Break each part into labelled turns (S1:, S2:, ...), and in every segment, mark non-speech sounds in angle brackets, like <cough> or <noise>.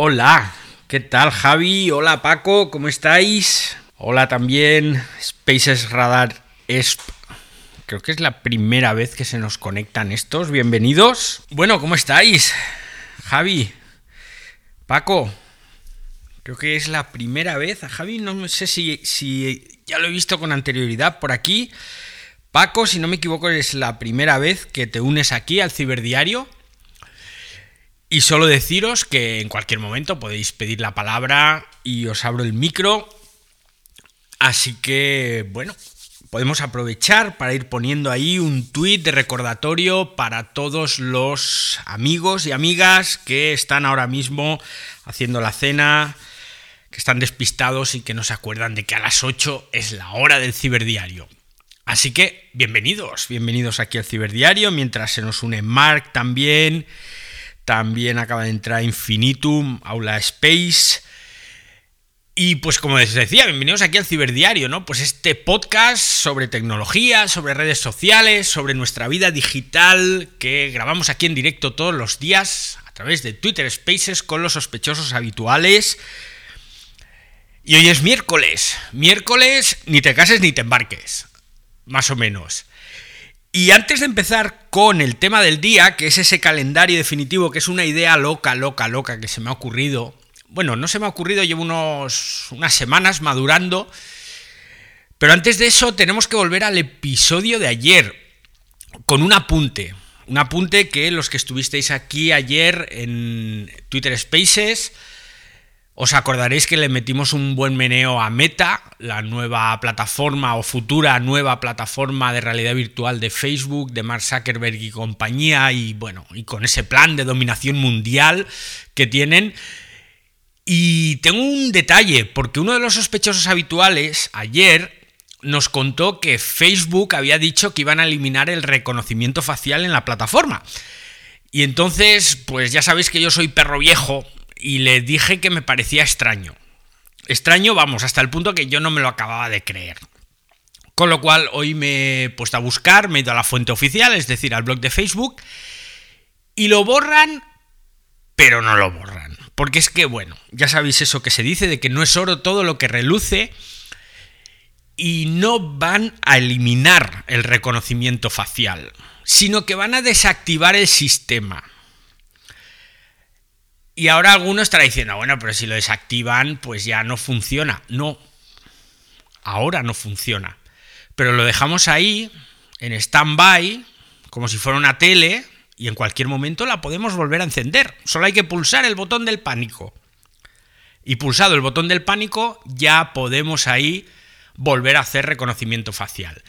S1: Hola, ¿qué tal Javi? Hola Paco, ¿cómo estáis? Hola también Spaces Radar ESP. Creo que es la primera vez que se nos conectan estos. Bienvenidos. Bueno, ¿cómo estáis? Javi, Paco, creo que es la primera vez. A Javi no sé si, si ya lo he visto con anterioridad por aquí. Paco, si no me equivoco, es la primera vez que te unes aquí al ciberdiario. Y solo deciros que en cualquier momento podéis pedir la palabra y os abro el micro. Así que, bueno, podemos aprovechar para ir poniendo ahí un tuit de recordatorio para todos los amigos y amigas que están ahora mismo haciendo la cena, que están despistados y que no se acuerdan de que a las 8 es la hora del ciberdiario. Así que, bienvenidos, bienvenidos aquí al ciberdiario, mientras se nos une Mark también también acaba de entrar Infinitum, Aula Space. Y pues como les decía, bienvenidos aquí al Ciberdiario, ¿no? Pues este podcast sobre tecnología, sobre redes sociales, sobre nuestra vida digital que grabamos aquí en directo todos los días a través de Twitter Spaces con los sospechosos habituales. Y hoy es miércoles. Miércoles ni te cases ni te embarques. Más o menos. Y antes de empezar con el tema del día, que es ese calendario definitivo, que es una idea loca, loca, loca que se me ha ocurrido. Bueno, no se me ha ocurrido, llevo unos, unas semanas madurando. Pero antes de eso tenemos que volver al episodio de ayer, con un apunte. Un apunte que los que estuvisteis aquí ayer en Twitter Spaces os acordaréis que le metimos un buen meneo a Meta, la nueva plataforma o futura nueva plataforma de realidad virtual de Facebook, de Mark Zuckerberg y compañía, y bueno, y con ese plan de dominación mundial que tienen. Y tengo un detalle, porque uno de los sospechosos habituales ayer nos contó que Facebook había dicho que iban a eliminar el reconocimiento facial en la plataforma. Y entonces, pues ya sabéis que yo soy perro viejo y le dije que me parecía extraño. Extraño, vamos, hasta el punto que yo no me lo acababa de creer. Con lo cual hoy me he puesto a buscar, me he ido a la fuente oficial, es decir, al blog de Facebook, y lo borran, pero no lo borran. Porque es que, bueno, ya sabéis eso que se dice de que no es oro todo lo que reluce, y no van a eliminar el reconocimiento facial, sino que van a desactivar el sistema. Y ahora alguno estará diciendo, bueno, pero si lo desactivan, pues ya no funciona. No, ahora no funciona. Pero lo dejamos ahí, en stand-by, como si fuera una tele, y en cualquier momento la podemos volver a encender. Solo hay que pulsar el botón del pánico. Y pulsado el botón del pánico, ya podemos ahí volver a hacer reconocimiento facial.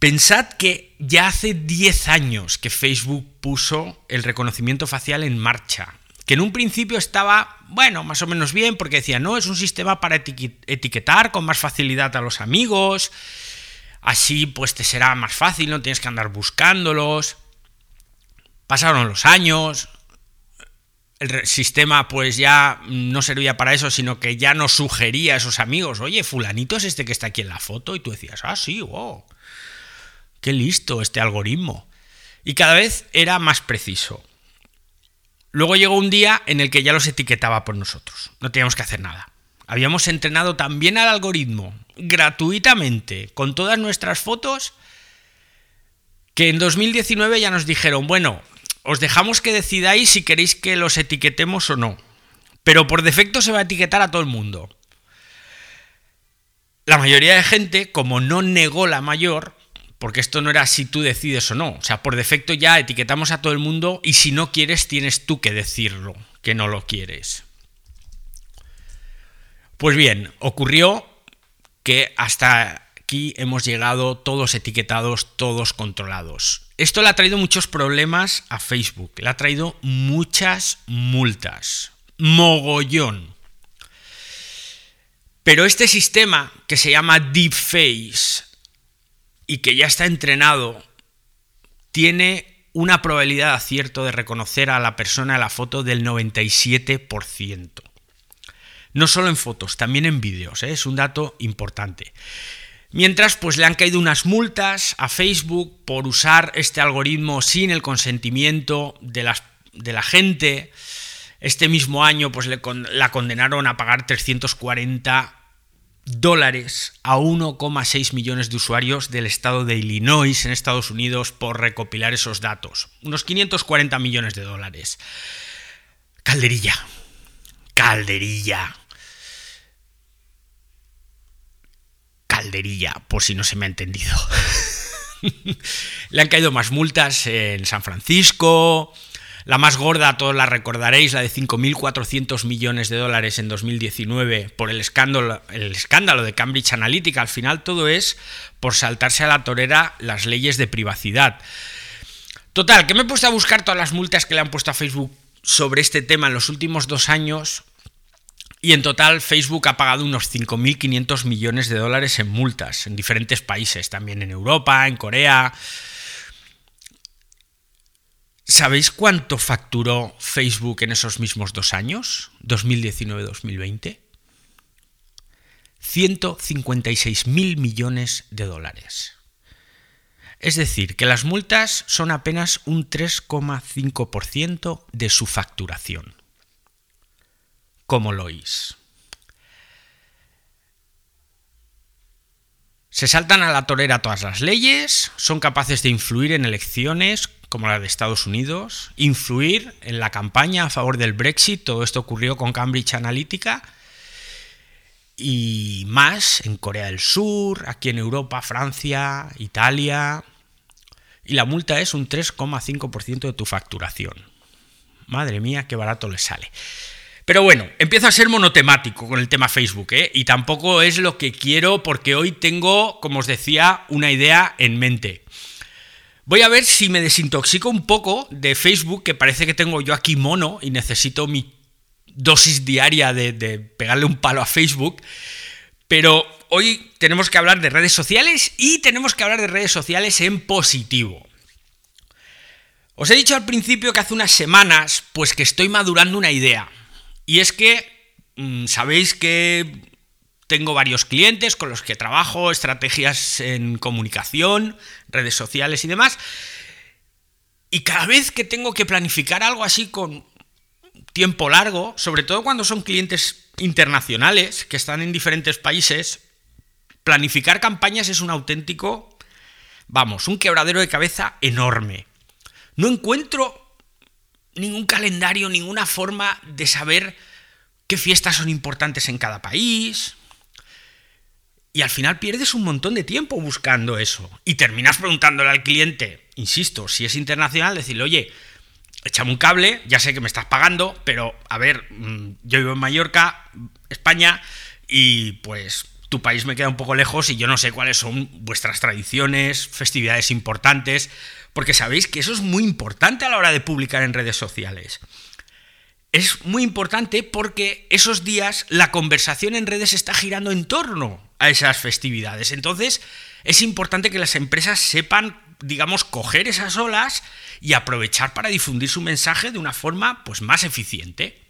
S1: Pensad que ya hace 10 años que Facebook puso el reconocimiento facial en marcha que en un principio estaba, bueno, más o menos bien, porque decía, no, es un sistema para etiquetar con más facilidad a los amigos, así pues te será más fácil, no tienes que andar buscándolos. Pasaron los años, el sistema pues ya no servía para eso, sino que ya nos sugería a esos amigos, oye, fulanito es este que está aquí en la foto, y tú decías, ah, sí, wow, qué listo este algoritmo. Y cada vez era más preciso. Luego llegó un día en el que ya los etiquetaba por nosotros. No teníamos que hacer nada. Habíamos entrenado también al algoritmo gratuitamente con todas nuestras fotos que en 2019 ya nos dijeron, bueno, os dejamos que decidáis si queréis que los etiquetemos o no. Pero por defecto se va a etiquetar a todo el mundo. La mayoría de gente, como no negó la mayor, porque esto no era si tú decides o no. O sea, por defecto ya etiquetamos a todo el mundo y si no quieres tienes tú que decirlo, que no lo quieres. Pues bien, ocurrió que hasta aquí hemos llegado todos etiquetados, todos controlados. Esto le ha traído muchos problemas a Facebook, le ha traído muchas multas, mogollón. Pero este sistema que se llama Deepface, y que ya está entrenado, tiene una probabilidad de acierto de reconocer a la persona en la foto del 97%. No solo en fotos, también en vídeos, ¿eh? es un dato importante. Mientras, pues le han caído unas multas a Facebook por usar este algoritmo sin el consentimiento de, la gente. Este mismo año pues le la condenaron a pagar 340 dólares a 1,6 millones de usuarios del estado de Illinois en Estados Unidos por recopilar esos datos. Unos 540 millones de dólares. Calderilla. Calderilla. Calderilla, por si no se me ha entendido. <laughs> Le han caído más multas en San Francisco, la más gorda, todos la recordaréis, la de 5.400 millones de dólares en 2019 por el escándalo, el escándalo de Cambridge Analytica. Al final todo es por saltarse a la torera las leyes de privacidad. Total, que me he puesto a buscar todas las multas que le han puesto a Facebook sobre este tema en los últimos dos años y en total Facebook ha pagado unos 5.500 millones de dólares en multas en diferentes países, también en Europa, en Corea, ¿Sabéis cuánto facturó Facebook en esos mismos dos años? 2019-2020. 156 mil millones de dólares. Es decir, que las multas son apenas un 3,5% de su facturación. ¿Cómo lo oís? Se saltan a la torera todas las leyes, son capaces de influir en elecciones como la de Estados Unidos, influir en la campaña a favor del Brexit, todo esto ocurrió con Cambridge Analytica, y más en Corea del Sur, aquí en Europa, Francia, Italia, y la multa es un 3,5% de tu facturación. Madre mía, qué barato le sale. Pero bueno, empiezo a ser monotemático con el tema Facebook, ¿eh? y tampoco es lo que quiero porque hoy tengo, como os decía, una idea en mente. Voy a ver si me desintoxico un poco de Facebook, que parece que tengo yo aquí mono y necesito mi dosis diaria de, pegarle un palo a Facebook. Pero hoy tenemos que hablar de redes sociales y tenemos que hablar de redes sociales en positivo. Os he dicho al principio que hace unas semanas, pues que estoy madurando una idea. Y es que mm, sabéis que tengo varios clientes con los que trabajo, estrategias en comunicación, redes sociales y demás. Y cada vez que tengo que planificar algo así con tiempo largo, sobre todo cuando son clientes internacionales que están en diferentes países, planificar campañas es un auténtico, vamos, un quebradero de cabeza enorme. No encuentro ningún calendario, ninguna forma de saber qué fiestas son importantes en cada país, y al final pierdes un montón de tiempo buscando eso. Y terminas preguntándole al cliente, insisto, si es internacional, decirle, oye, échame un cable, ya sé que me estás pagando, pero a ver, mm, yo vivo en Mallorca, España, y pues tu país me queda un poco lejos y yo no sé cuáles son vuestras tradiciones, festividades importantes, porque sabéis que eso es muy importante a la hora de publicar en redes sociales. Es muy importante porque esos días la conversación en redes está girando en torno a esas festividades. Entonces, es importante que las empresas sepan, digamos, coger esas olas y aprovechar para difundir su mensaje de una forma pues, más eficiente.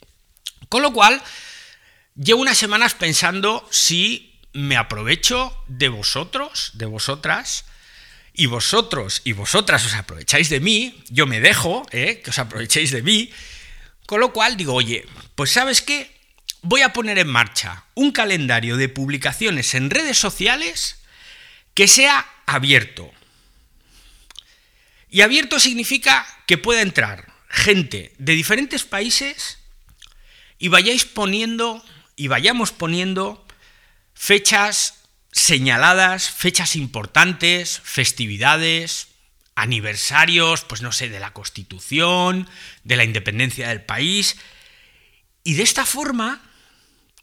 S1: Con lo cual, llevo unas semanas pensando si me aprovecho de vosotros, de vosotras, y vosotros y vosotras os aprovecháis de mí, yo me dejo, ¿eh? que os aprovechéis de mí, con lo cual digo, oye, pues sabes qué, voy a poner en marcha un calendario de publicaciones en redes sociales que sea abierto. Y abierto significa que pueda entrar gente de diferentes países y vayáis poniendo y vayamos poniendo fechas señaladas, fechas importantes, festividades, aniversarios, pues no sé, de la Constitución, de la independencia del país. Y de esta forma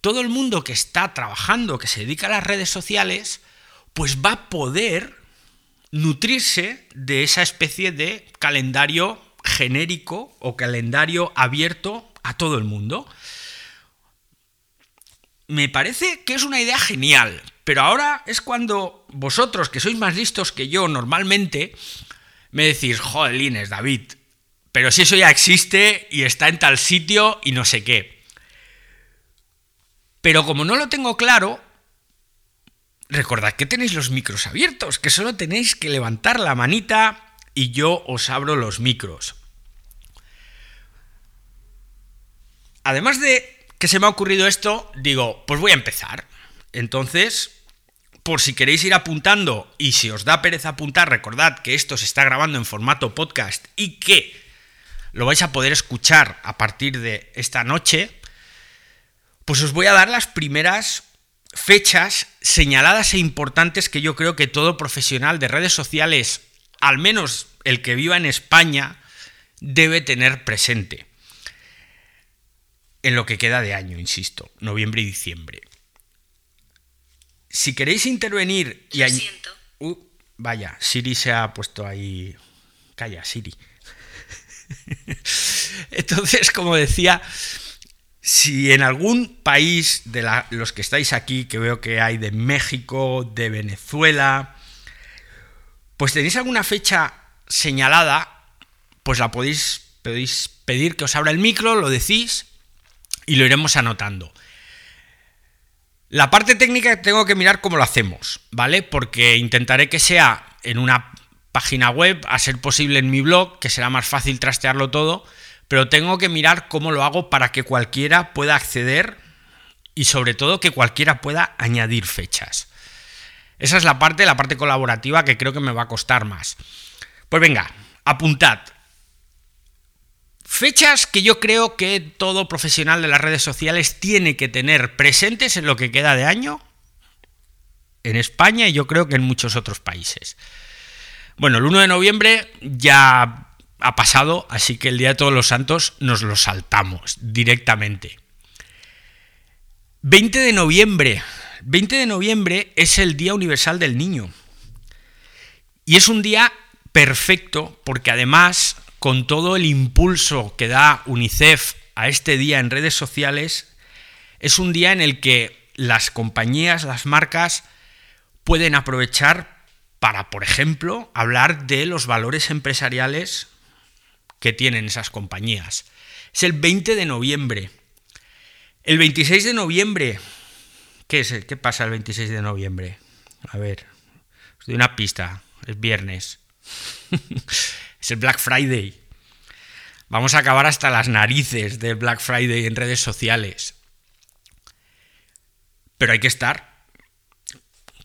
S1: todo el mundo que está trabajando, que se dedica a las redes sociales, pues va a poder nutrirse de esa especie de calendario genérico o calendario abierto a todo el mundo. Me parece que es una idea genial, pero ahora es cuando vosotros, que sois más listos que yo normalmente, me decís, joder, David, pero si eso ya existe y está en tal sitio y no sé qué. Pero como no lo tengo claro, recordad que tenéis los micros abiertos, que solo tenéis que levantar la manita y yo os abro los micros. además de que se me ha ocurrido esto, digo, pues voy a empezar. Entonces, por si queréis ir apuntando y si os da pereza apuntar, recordad que esto se está grabando en formato podcast y que lo vais a poder escuchar a partir de esta noche, pues os voy a dar las primeras fechas señaladas e importantes que yo creo que todo profesional de redes sociales, al menos el que viva en España, debe tener presente. En lo que queda de año, insisto, noviembre y diciembre. Si queréis intervenir y... Uh, vaya, Siri se ha puesto ahí... Calla, Siri. <laughs> Entonces, como decía, si en algún país de los que estáis aquí, que veo que hay de México, de Venezuela, pues tenéis alguna fecha señalada, pues la podéis, podéis pedir que os abra el micro, lo decís y lo iremos anotando. La parte técnica tengo que mirar cómo lo hacemos, ¿vale? Porque intentaré que sea en una página web, a ser posible en mi blog, que será más fácil trastearlo todo, pero tengo que mirar cómo lo hago para que cualquiera pueda acceder y sobre todo que cualquiera pueda añadir fechas. Esa es la parte, la parte colaborativa que creo que me va a costar más. Pues venga, apuntad. Fechas que yo creo que todo profesional de las redes sociales tiene que tener presentes en lo que queda de año en España y yo creo que en muchos otros países. Bueno, el 1 de noviembre ya ha pasado, así que el Día de Todos los Santos nos lo saltamos directamente. 20 de noviembre. 20 de noviembre es el Día Universal del Niño. Y es un día perfecto porque además, con todo el impulso que da UNICEF a este día en redes sociales, es un día en el que las compañías, las marcas, pueden aprovechar para, por ejemplo, hablar de los valores empresariales que tienen esas compañías. Es el 20 de noviembre. El 26 de noviembre. ¿Qué es? ¿Qué pasa el 26 de noviembre? A ver, os doy una pista. Es viernes. <laughs> es el Black Friday. Vamos a acabar hasta las narices del Black Friday en redes sociales. Pero hay que estar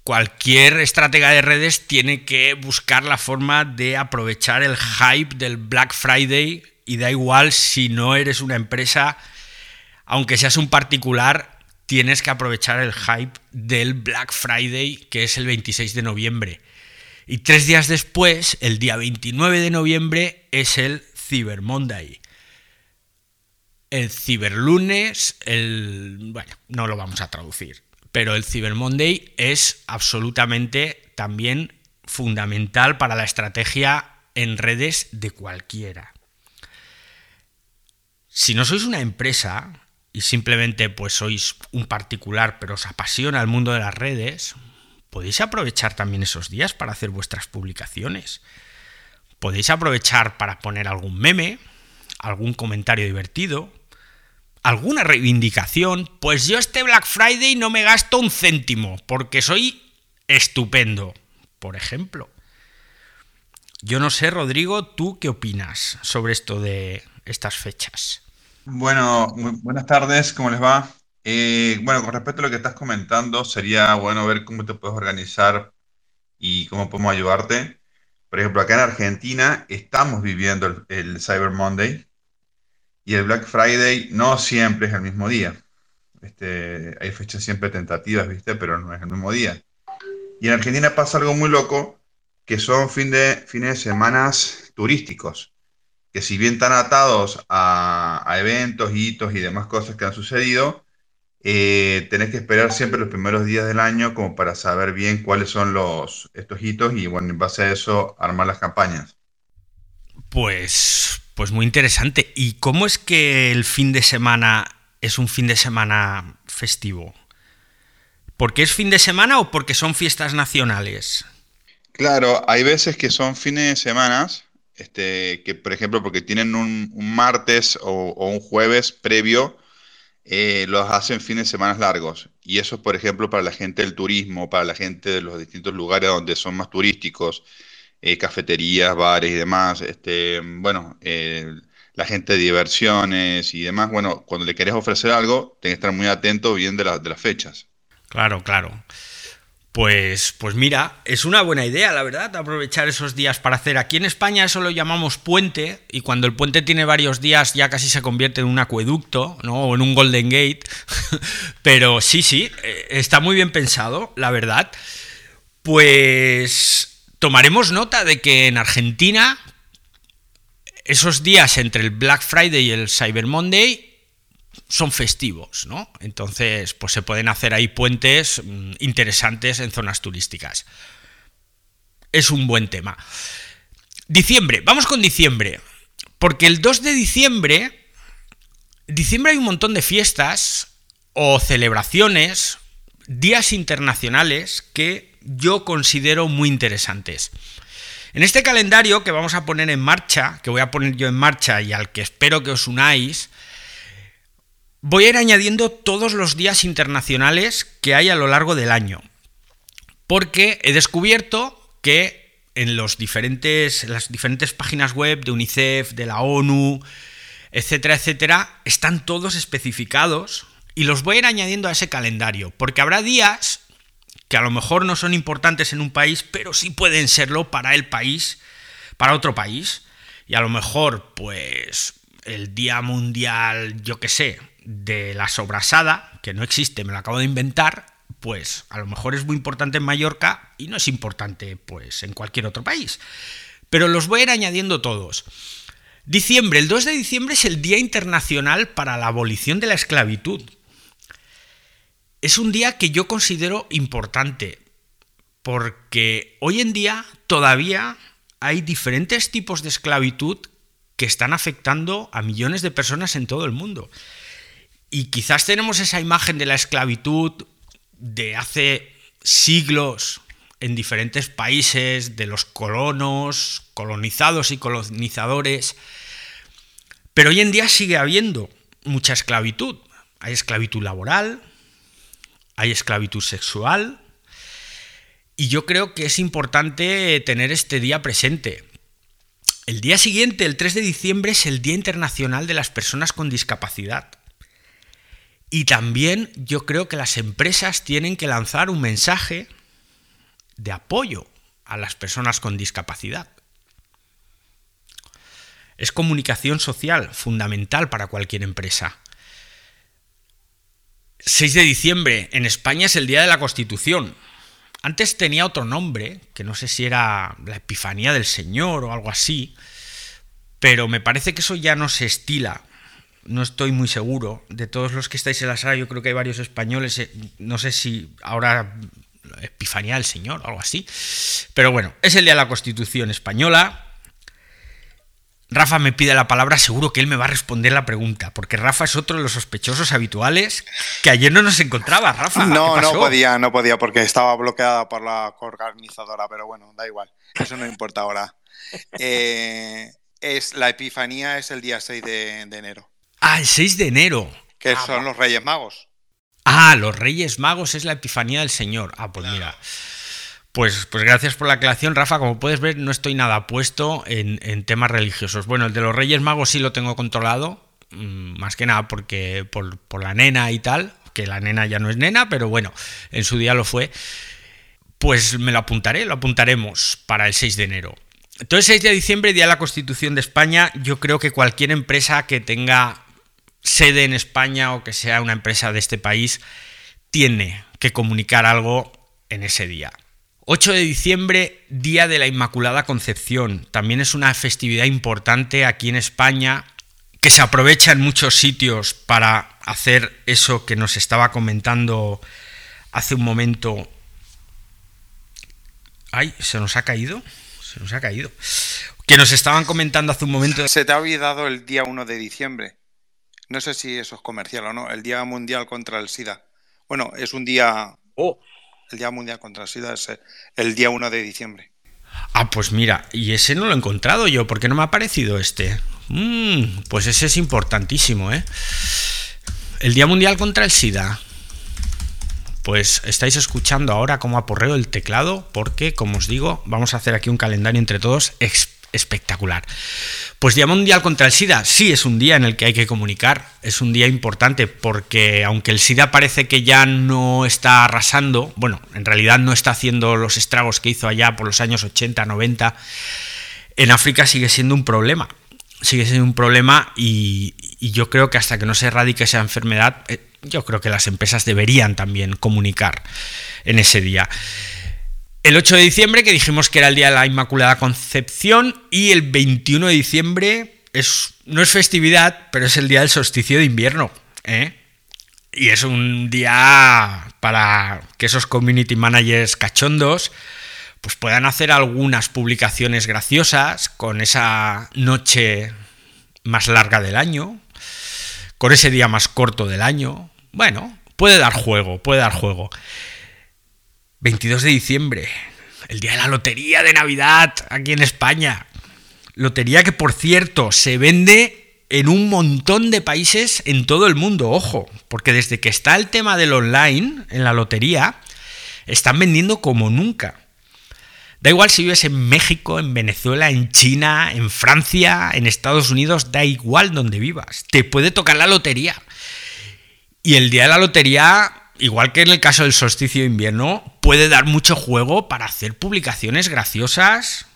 S1: cualquier estratega de redes tiene que buscar la forma de aprovechar el hype del Black Friday y da igual si no eres una empresa, aunque seas un particular, tienes que aprovechar el hype del Black Friday que es el 26 de noviembre. Y tres días después, el día 29 de noviembre, es el Cyber Monday. El Ciberlunes, el... bueno, no lo vamos a traducir pero el Cyber Monday es absolutamente también fundamental para la estrategia en redes de cualquiera. Si no sois una empresa y simplemente pues sois un particular pero os apasiona el mundo de las redes, podéis aprovechar también esos días para hacer vuestras publicaciones. Podéis aprovechar para poner algún meme, algún comentario divertido, alguna reivindicación, pues yo este Black Friday no me gasto un céntimo, porque soy estupendo, por ejemplo. Yo no sé, Rodrigo, ¿tú qué opinas sobre esto de estas fechas?
S2: Bueno, buenas tardes, ¿cómo les va? Eh, bueno, con respecto a lo que estás comentando, sería bueno ver cómo te puedes organizar y cómo podemos ayudarte. Por ejemplo, acá en Argentina estamos viviendo el Cyber Monday, y el Black Friday no siempre es el mismo día. Este, hay fechas siempre tentativas, ¿viste? Pero no es el mismo día. Y en Argentina pasa algo muy loco, que son fin de, fines de semanas turísticos, que si bien están atados a, eventos, hitos y demás cosas que han sucedido, eh, tenés que esperar siempre los primeros días del año como para saber bien cuáles son los, estos hitos y bueno, en base a eso armar las campañas.
S1: Pues pues muy interesante. ¿Y cómo es que el fin de semana es un fin de semana festivo? ¿Porque es fin de semana o porque son fiestas nacionales?
S2: Claro, hay veces que son fines de semana, este, que por ejemplo porque tienen un, martes o, un jueves previo, eh, los hacen fines de semana largos. Y eso, por ejemplo, para la gente del turismo, para la gente de los distintos lugares donde son más turísticos, eh, cafeterías, bares y demás. Este, bueno, eh, la gente de diversiones y demás, bueno, cuando le querés ofrecer algo, tenés que estar muy atento bien de, de las fechas.
S1: Claro, claro. Pues, pues mira, es una buena idea, la verdad, aprovechar esos días para hacer. Aquí en España eso lo llamamos puente, y cuando el puente tiene varios días ya casi se convierte en un acueducto, ¿no? O en un Golden Gate. <laughs> Pero sí, sí, eh, está muy bien pensado, la verdad. Pues tomaremos nota de que en Argentina esos días entre el Black Friday y el Cyber Monday son festivos, ¿no? Entonces, pues se pueden hacer ahí puentes mm, interesantes en zonas turísticas. Es un buen tema. Diciembre, vamos con diciembre. Porque el 2 de diciembre, diciembre hay un montón de fiestas o celebraciones, días internacionales que yo considero muy interesantes. En este calendario que vamos a poner en marcha, que voy a poner yo en marcha y al que espero que os unáis, Voy a ir añadiendo todos los días internacionales que hay a lo largo del año, porque he descubierto que en los diferentes, las diferentes páginas web de UNICEF, de la ONU, etcétera, etcétera, están todos especificados y los voy a ir añadiendo a ese calendario, porque habrá días que a lo mejor no son importantes en un país, pero sí pueden serlo para el país, para otro país, y a lo mejor, pues, el Día Mundial, yo qué sé, de la sobrasada, que no existe, me lo acabo de inventar, pues a lo mejor es muy importante en Mallorca y no es importante pues en cualquier otro país. Pero los voy a ir añadiendo todos. Diciembre, el 2 de diciembre es el Día Internacional para la Abolición de la Esclavitud. Es un día que yo considero importante porque hoy en día todavía hay diferentes tipos de esclavitud que están afectando a millones de personas en todo el mundo. Y quizás tenemos esa imagen de la esclavitud de hace siglos en diferentes países, de los colonos, colonizados y colonizadores, pero hoy en día sigue habiendo mucha esclavitud. Hay esclavitud laboral, hay esclavitud sexual, y yo creo que es importante tener este día presente. El día siguiente, el 3 de diciembre, es el Día Internacional de las Personas con Discapacidad. Y también yo creo que las empresas tienen que lanzar un mensaje de apoyo a las personas con discapacidad. Es comunicación social fundamental para cualquier empresa. 6 de diciembre, en España es el Día de la Constitución. Antes tenía otro nombre, que no sé si era la Epifanía del Señor o algo así, pero me parece que eso ya no se estila no estoy muy seguro. De todos los que estáis en la sala, yo creo que hay varios españoles, eh, no sé si ahora Epifanía del Señor o algo así. Pero bueno, es el día de la Constitución española. Rafa me pide la palabra, seguro que él me va a responder la pregunta, porque Rafa es otro de los sospechosos habituales que ayer no nos encontraba, Rafa.
S3: No, no podía, no podía, porque estaba bloqueada por la organizadora, pero bueno, da igual, eso no importa ahora. <laughs> Eh, es, la Epifanía es el día 6 de enero.
S1: Ah, el 6 de enero.
S3: Que son los Reyes Magos.
S1: Ah, los Reyes Magos es la Epifanía del Señor. Ah, pues mira. Pues, pues gracias por la aclaración, Rafa. Como puedes ver, no estoy nada puesto en, temas religiosos. Bueno, el de los Reyes Magos sí lo tengo controlado. Mm, más que nada porque por, por la nena y tal. Que la nena ya no es nena, pero bueno, en su día lo fue. Pues me lo apuntaré, lo apuntaremos para el 6 de enero. Entonces, 6 de diciembre, Día de la Constitución de España, yo creo que cualquier empresa que tenga sede en España o que sea una empresa de este país, tiene que comunicar algo en ese día. 8 de diciembre, Día de la Inmaculada Concepción. También es una festividad importante aquí en España que se aprovecha en muchos sitios para hacer eso que nos estaba comentando hace un momento. Ay, se nos ha caído. Se nos ha caído. Que nos estaban comentando hace un momento.
S3: Se te ha olvidado el día 1 de diciembre. No sé si eso es comercial o no. El Día Mundial contra el SIDA. Bueno, es un día. Oh. El Día Mundial contra el SIDA es el día 1 de diciembre.
S1: Ah, pues mira, y ese no lo he encontrado yo. ¿Por qué no me ha aparecido este? Mm, pues ese es importantísimo, ¿eh? El Día Mundial contra el SIDA. Pues estáis escuchando ahora cómo aporreo el teclado, porque, como os digo, vamos a hacer aquí un calendario entre todos espectacular. Pues Día Mundial contra el SIDA, sí es un día en el que hay que comunicar, es un día importante porque aunque el SIDA parece que ya no está arrasando, bueno, en realidad no está haciendo los estragos que hizo allá por los años 80, 90, en África sigue siendo un problema, sigue siendo un problema y, yo creo que hasta que no se erradique esa enfermedad, eh, yo creo que las empresas deberían también comunicar en ese día. El 8 de diciembre, que dijimos que era el día de la Inmaculada Concepción, y el 21 de diciembre es, no es festividad, pero es el día del solsticio de invierno. ¿eh? Y es un día para que esos community managers cachondos pues puedan hacer algunas publicaciones graciosas con esa noche más larga del año, con ese día más corto del año. Bueno, puede dar juego, puede dar juego. 22 de diciembre, el día de la lotería de Navidad aquí en España. Lotería que, por cierto, se vende en un montón de países en todo el mundo, ojo, porque desde que está el tema del online en la lotería, están vendiendo como nunca. Da igual si vives en México, en Venezuela, en China, en Francia, en Estados Unidos, da igual donde vivas. Te puede tocar la lotería. Y el día de la lotería igual que en el caso del solsticio de invierno, puede dar mucho juego para hacer publicaciones graciosas,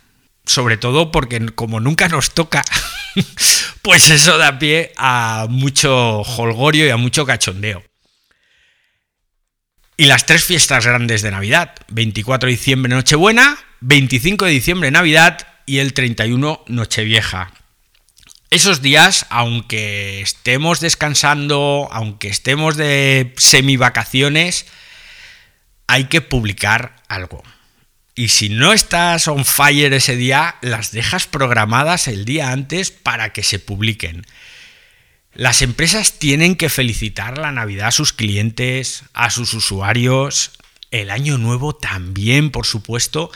S1: sobre todo porque como nunca nos toca, <laughs> pues eso da pie a mucho holgorio y a mucho cachondeo. Y las tres fiestas grandes de Navidad, 24 de diciembre Nochebuena, 25 de diciembre Navidad y el 31 Nochevieja esos días, aunque estemos descansando, aunque estemos de semi-vacaciones, hay que publicar algo. Y si no estás on fire ese día, las dejas programadas el día antes para que se publiquen. Las empresas tienen que felicitar la Navidad a sus clientes, a sus usuarios, el año nuevo también, por supuesto,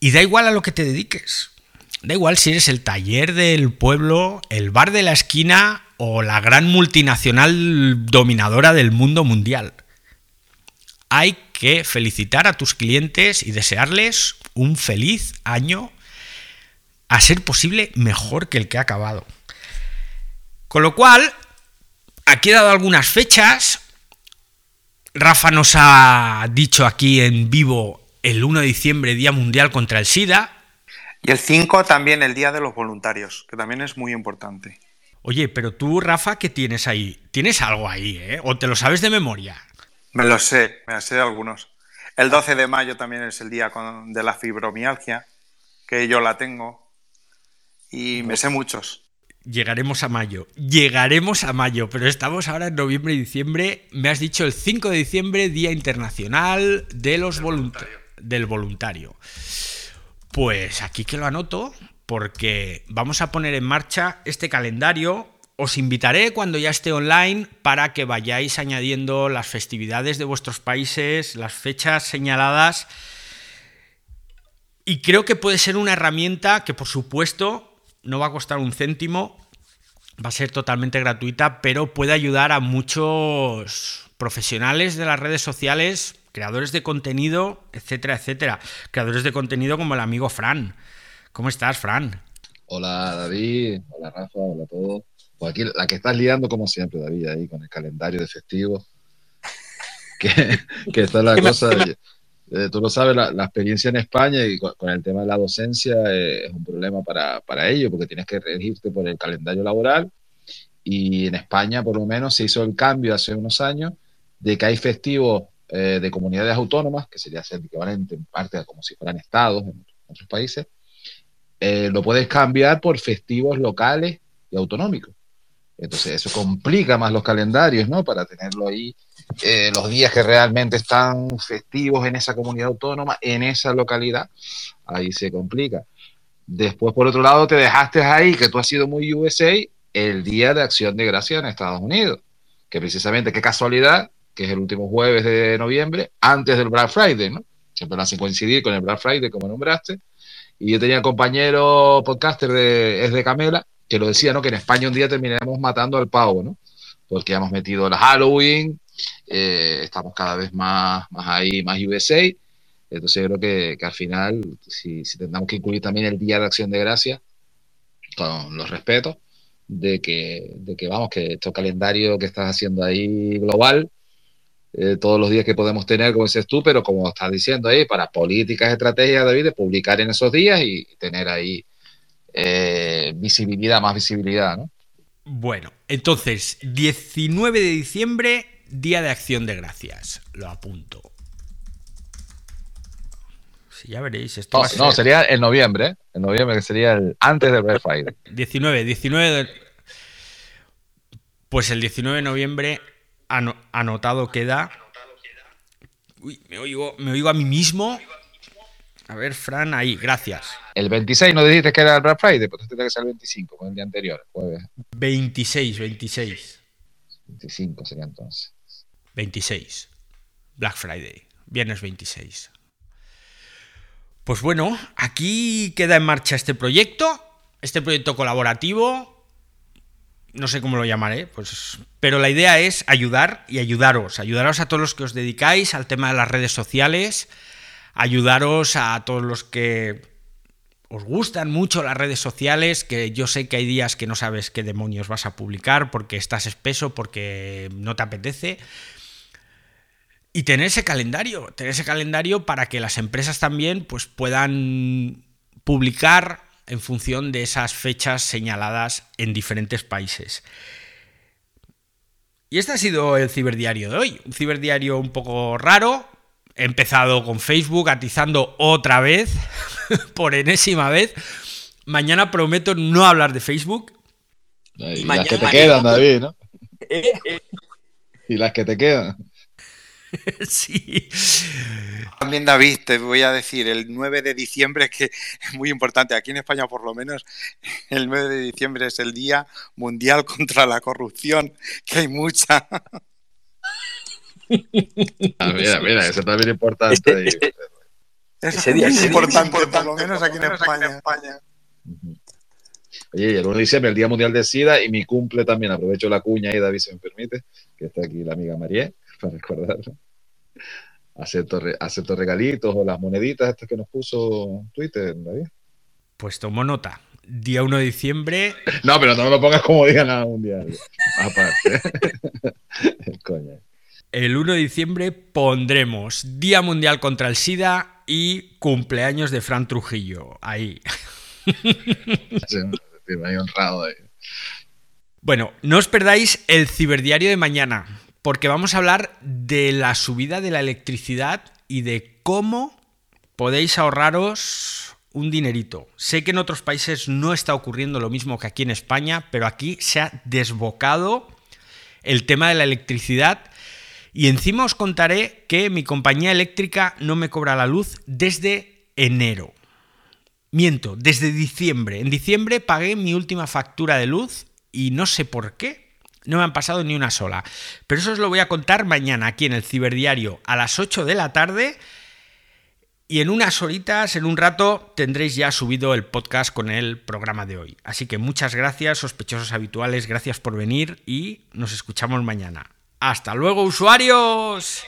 S1: y da igual a lo que te dediques. Da igual si eres el taller del pueblo, el bar de la esquina o la gran multinacional dominadora del mundo mundial. Hay que felicitar a tus clientes y desearles un feliz año, a ser posible mejor que el que ha acabado. Con lo cual, aquí he dado algunas fechas. Rafa nos ha dicho aquí en vivo el 1 de diciembre, Día Mundial contra el SIDA.
S3: Y el 5 también el Día de los Voluntarios, que también es muy importante.
S1: Oye, pero tú, Rafa, ¿qué tienes ahí? ¿Tienes algo ahí, eh? ¿O te lo sabes de memoria?
S3: Me lo sé, me lo sé de algunos. El 12 de mayo también es el día de la fibromialgia, que yo la tengo. Y me sé muchos.
S1: Llegaremos a mayo, llegaremos a mayo, pero estamos ahora en noviembre y diciembre. Me has dicho el 5 de diciembre, Día Internacional de los del voluntario. Pues aquí que lo anoto, porque vamos a poner en marcha este calendario. Os invitaré cuando ya esté online para que vayáis añadiendo las festividades de vuestros países, las fechas señaladas. Y creo que puede ser una herramienta que, por supuesto, no va a costar un céntimo, va a ser totalmente gratuita, pero puede ayudar a muchos profesionales de las redes sociales creadores de contenido, etcétera, etcétera. Creadores de contenido como el amigo Fran. ¿Cómo estás, Fran?
S4: Hola, David. Hola, Rafa. Hola a todos. Pues aquí la que estás liando, como siempre, David, ahí con el calendario de festivos. <laughs> Que, que está la cosa. Eh, tú lo sabes, la, experiencia en España y con, el tema de la docencia eh, es un problema para, para ello, porque tienes que regirte por el calendario laboral. Y en España, por lo menos, se hizo el cambio hace unos años de que hay festivos eh, de comunidades autónomas, que sería ser equivalente en parte a como si fueran estados en otros países, eh, lo puedes cambiar por festivos locales y autonómicos. Entonces eso complica más los calendarios, ¿no? Para tenerlo ahí eh, los días que realmente están festivos en esa comunidad autónoma, en esa localidad, ahí se complica. Después, por otro lado, te dejaste ahí, que tú has sido muy USA, el Día de Acción de Gracia en Estados Unidos, que precisamente, qué casualidad, que es el último jueves de noviembre, antes del Black Friday, ¿no? Siempre lo hacen coincidir con el Black Friday, como nombraste. Y yo tenía compañero podcaster de, es de Camela, que lo decía, ¿no? Que en España un día terminaremos matando al pavo, ¿no? Porque hemos metido la Halloween, eh, estamos cada vez más, más ahí, más USA. Entonces yo creo que, al final, si, si tendremos que incluir también el Día de Acción de Gracia, con los respetos, de que, de que vamos, que este calendario que estás haciendo ahí global, eh, todos los días que podemos tener, como dices tú, pero como estás diciendo ahí, para políticas, estrategias, David, de publicar en esos días y tener ahí eh, visibilidad, más visibilidad, ¿no?
S1: Bueno, entonces, 19 de diciembre, Día de Acción de Gracias. Lo apunto. Sí, ya veréis. Esto
S4: no, sería en noviembre, ¿eh? En noviembre, que sería el, antes del Black Friday.
S1: 19, 19 de... Pues el 19 de noviembre anotado queda. Uy, me oigo, me oigo a mí mismo. A ver, Fran, ahí, gracias.
S4: El 26 no dijiste que era el Black Friday, pues tiene que ser el 25, con el día anterior, jueves.
S1: 26, 26.
S4: 25 sería entonces.
S1: 26. Black Friday, viernes 26. Pues bueno, aquí queda en marcha este proyecto, este proyecto colaborativo, no sé cómo lo llamaré, pues, pero la idea es ayudar y ayudaros, ayudaros a todos los que os dedicáis al tema de las redes sociales, ayudaros a todos los que os gustan mucho las redes sociales, que yo sé que hay días que no sabes qué demonios vas a publicar porque estás espeso, porque no te apetece. Y tener ese calendario, tener ese calendario para que las empresas también pues, puedan publicar en función de esas fechas señaladas en diferentes países. Y este ha sido el ciberdiario de hoy. Un ciberdiario un poco raro. He empezado con Facebook, atizando otra vez, <laughs> por enésima vez. Mañana prometo no hablar de Facebook.
S4: Y, las que te quedan, David, ¿no? y las que te quedan. <laughs>
S1: sí.
S3: También David, te voy a decir, el 9 de diciembre, que es muy importante, aquí en España por lo menos, el 9 de diciembre es el Día Mundial contra la Corrupción, que hay mucha.
S4: Ah, mira, mira, eso también es importante. <laughs>
S3: Ese, día es importante, por lo menos aquí en España.
S4: Oye, el 1 de diciembre, el Día Mundial de SIDA y mi cumple también. Aprovecho la cuña ahí, David, si me permite, que está aquí la amiga María, <laughs> para recordarlo acepto, regalitos o las moneditas estas que nos puso Twitter, David.
S1: Pues tomo nota. Día 1 de diciembre.
S4: No, pero no me lo pongas como día nada mundial. Aparte. <laughs>
S1: El 1 de diciembre pondremos Día Mundial contra el SIDA y cumpleaños de Fran Trujillo. Ahí. <laughs>
S4: honrado ahí.
S1: Bueno, no os perdáis el ciberdiario de mañana porque vamos a hablar de la subida de la electricidad y de cómo podéis ahorraros un dinerito. Sé que en otros países no está ocurriendo lo mismo que aquí en España, pero aquí se ha desbocado el tema de la electricidad y encima os contaré que mi compañía eléctrica no me cobra la luz desde enero. Miento, desde diciembre. En diciembre pagué mi última factura de luz y no sé por qué, no me han pasado ni una sola. Pero eso os lo voy a contar mañana aquí en el Ciberdiario a las 8 de la tarde. Y en unas horitas, en un rato, tendréis ya subido el podcast con el programa de hoy. Así que muchas gracias, sospechosos habituales, gracias por venir y nos escuchamos mañana. Hasta luego, usuarios.